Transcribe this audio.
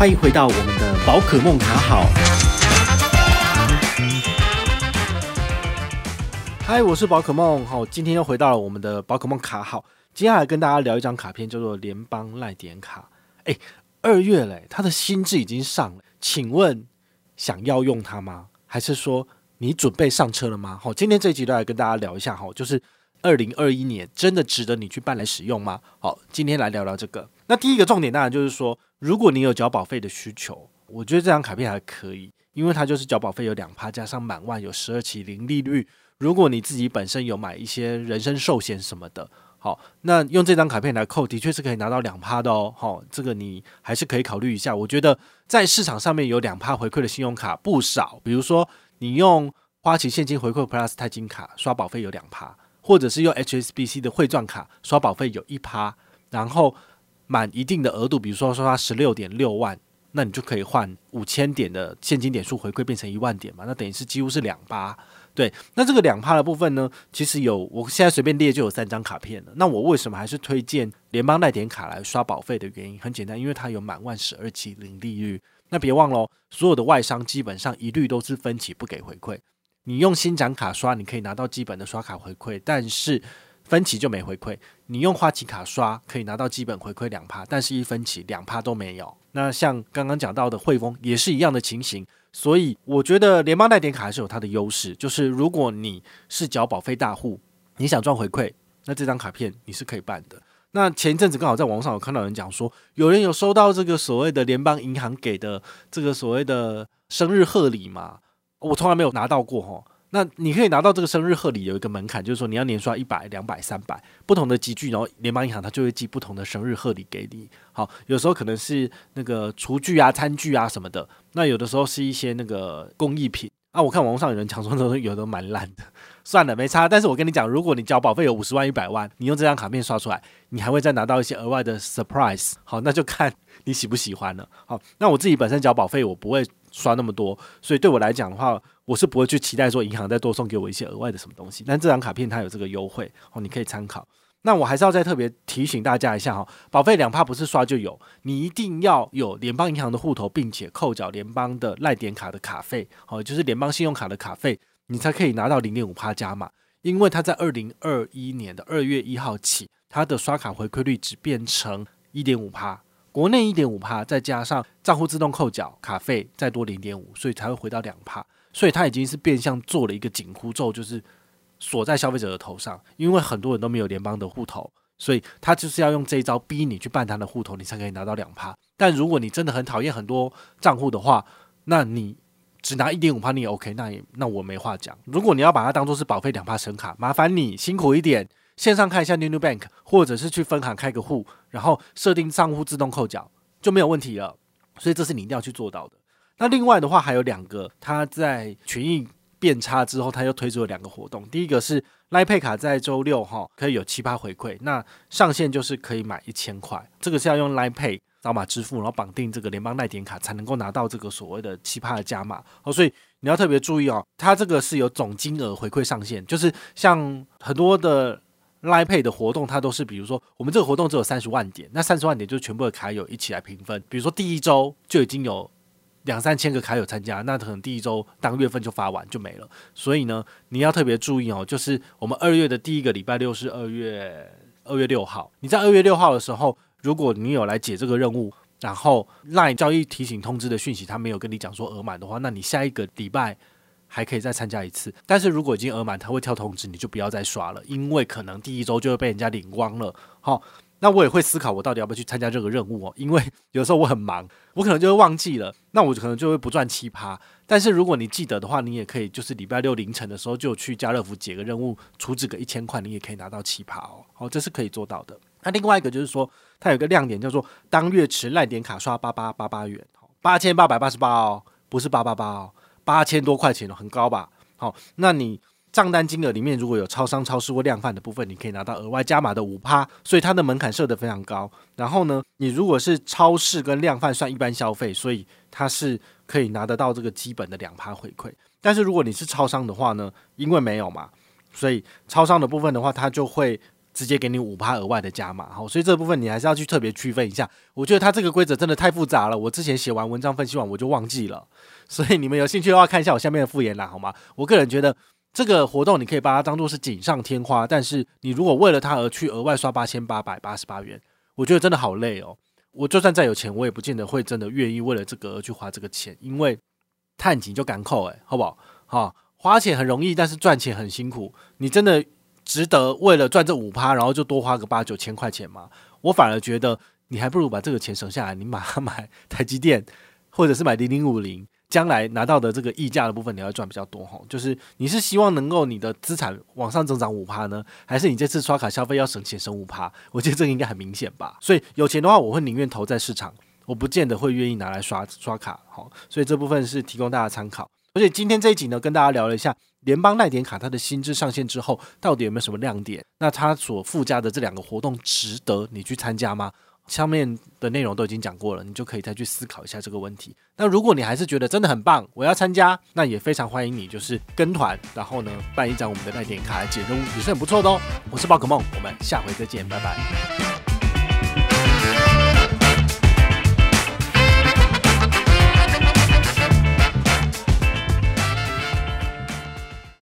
欢迎回到我们的宝可梦卡好。嗨，我是宝可梦。好，今天又回到了我们的宝可梦卡好。接下来跟大家聊一张卡片，叫做联邦赖点卡。哎，二月嘞，它的新制已经上了，请问想要用它吗？还是说你准备上车了吗？好，今天这一集都来跟大家聊一下哈，就是。二零二一年真的值得你去办来使用吗？好，今天来聊聊这个。那第一个重点当然就是说，如果你有缴保费的需求，我觉得这张卡片还可以，因为它就是缴保费有两趴，加上满万有十二期零利率。如果你自己本身有买一些人身寿险什么的，好，那用这张卡片来扣，的确是可以拿到两趴的哦。好，这个你还是可以考虑一下。我觉得在市场上面有两趴回馈的信用卡不少，比如说你用花旗现金回馈 Plus 钛金卡刷保费有两趴。或者是用 HSBC 的汇钻卡刷保费有一趴，然后满一定的额度，比如说刷十六点六万，那你就可以换五千点的现金点数回馈变成一万点嘛，那等于是几乎是两趴。对，那这个两趴的部分呢，其实有我现在随便列就有三张卡片了。那我为什么还是推荐联邦赖点卡来刷保费的原因很简单，因为它有满万十二期零利率。那别忘了，所有的外商基本上一律都是分期不给回馈。你用新展卡刷，你可以拿到基本的刷卡回馈，但是分期就没回馈。你用花旗卡刷，可以拿到基本回馈两趴，但是一分期两趴都没有。那像刚刚讲到的汇丰也是一样的情形，所以我觉得联邦代点卡还是有它的优势，就是如果你是缴保费大户，你想赚回馈，那这张卡片你是可以办的。那前一阵子刚好在网上有看到人讲说，有人有收到这个所谓的联邦银行给的这个所谓的生日贺礼嘛？我从来没有拿到过哈，那你可以拿到这个生日贺礼，有一个门槛，就是说你要年刷一百、两百、三百不同的级距，然后联邦银行它就会寄不同的生日贺礼给你。好，有时候可能是那个厨具啊、餐具啊什么的，那有的时候是一些那个工艺品啊。我看网络上有人讲说，都有的蛮烂的，算了，没差。但是我跟你讲，如果你交保费有五十万、一百万，你用这张卡片刷出来，你还会再拿到一些额外的 surprise。好，那就看你喜不喜欢了。好，那我自己本身交保费，我不会。刷那么多，所以对我来讲的话，我是不会去期待说银行再多送给我一些额外的什么东西。但这张卡片它有这个优惠哦，你可以参考。那我还是要再特别提醒大家一下哈，保费两趴不是刷就有，你一定要有联邦银行的户头，并且扣缴联邦的赖点卡的卡费，哦，就是联邦信用卡的卡费，你才可以拿到零点五趴加码。因为它在二零二一年的二月一号起，它的刷卡回馈率只变成一点五趴。国内一点五趴，再加上账户自动扣缴卡费，再多零点五，所以才会回到两趴。所以它已经是变相做了一个紧箍咒，就是锁在消费者的头上。因为很多人都没有联邦的户头，所以他就是要用这一招逼你去办他的户头，你才可以拿到两趴。但如果你真的很讨厌很多账户的话，那你只拿一点五趴你也 OK，那也那我没话讲。如果你要把它当做是保费两趴神卡，麻烦你辛苦一点。线上看一下 New New Bank，或者是去分行开个户，然后设定账户自动扣缴就没有问题了。所以这是你一定要去做到的。那另外的话还有两个，它在权益变差之后，它又推出了两个活动。第一个是 Line Pay 卡在周六哈可以有七趴回馈，那上限就是可以买一千块，这个是要用 Line Pay 扫码支付，然后绑定这个联邦赖点卡才能够拿到这个所谓的七趴的加码哦。所以你要特别注意哦，它这个是有总金额回馈上限，就是像很多的。Line Pay 的活动，它都是比如说，我们这个活动只有三十万点，那三十万点就全部的卡友一起来平分。比如说第一周就已经有两三千个卡友参加，那可能第一周当月份就发完就没了。所以呢，你要特别注意哦，就是我们二月的第一个礼拜六是二月二月六号，你在二月六号的时候，如果你有来解这个任务，然后 Line 交易提醒通知的讯息，他没有跟你讲说额满的话，那你下一个礼拜。还可以再参加一次，但是如果已经额满，他会跳通知，你就不要再刷了，因为可能第一周就会被人家领光了。好，那我也会思考，我到底要不要去参加这个任务哦？因为有时候我很忙，我可能就会忘记了，那我可能就会不赚奇葩。但是如果你记得的话，你也可以就是礼拜六凌晨的时候就去家乐福解个任务，储值个一千块，你也可以拿到奇葩哦。好，这是可以做到的。那另外一个就是说，它有个亮点叫做当月持赖点卡刷八八八八元，八千八百八十八哦，不是八八八哦。八千多块钱，很高吧？好，那你账单金额里面如果有超商、超市或量贩的部分，你可以拿到额外加码的五趴，所以它的门槛设得非常高。然后呢，你如果是超市跟量贩算一般消费，所以它是可以拿得到这个基本的两趴回馈。但是如果你是超商的话呢，因为没有嘛，所以超商的部分的话，它就会直接给你五趴额外的加码，好，所以这部分你还是要去特别区分一下。我觉得它这个规则真的太复杂了，我之前写完文章分析完我就忘记了，所以你们有兴趣的话看一下我下面的复言栏好吗？我个人觉得这个活动你可以把它当做是锦上添花，但是你如果为了它而去额外刷八千八百八十八元，我觉得真的好累哦。我就算再有钱，我也不见得会真的愿意为了这个而去花这个钱，因为探紧就赶扣，诶，好不好？好，花钱很容易，但是赚钱很辛苦，你真的。值得为了赚这五趴，然后就多花个八九千块钱吗？我反而觉得你还不如把这个钱省下来，你马上买台积电，或者是买零零五零，将来拿到的这个溢价的部分，你要赚比较多哈。就是你是希望能够你的资产往上增长五趴呢，还是你这次刷卡消费要省钱省五趴？我觉得这个应该很明显吧。所以有钱的话，我会宁愿投在市场，我不见得会愿意拿来刷刷卡。好，所以这部分是提供大家参考。而且今天这一集呢，跟大家聊了一下联邦耐点卡它的新制上线之后，到底有没有什么亮点？那它所附加的这两个活动值得你去参加吗？上面的内容都已经讲过了，你就可以再去思考一下这个问题。那如果你还是觉得真的很棒，我要参加，那也非常欢迎你，就是跟团，然后呢办一张我们的耐点卡来解任务，也是很不错的哦。我是宝可梦，我们下回再见，拜拜。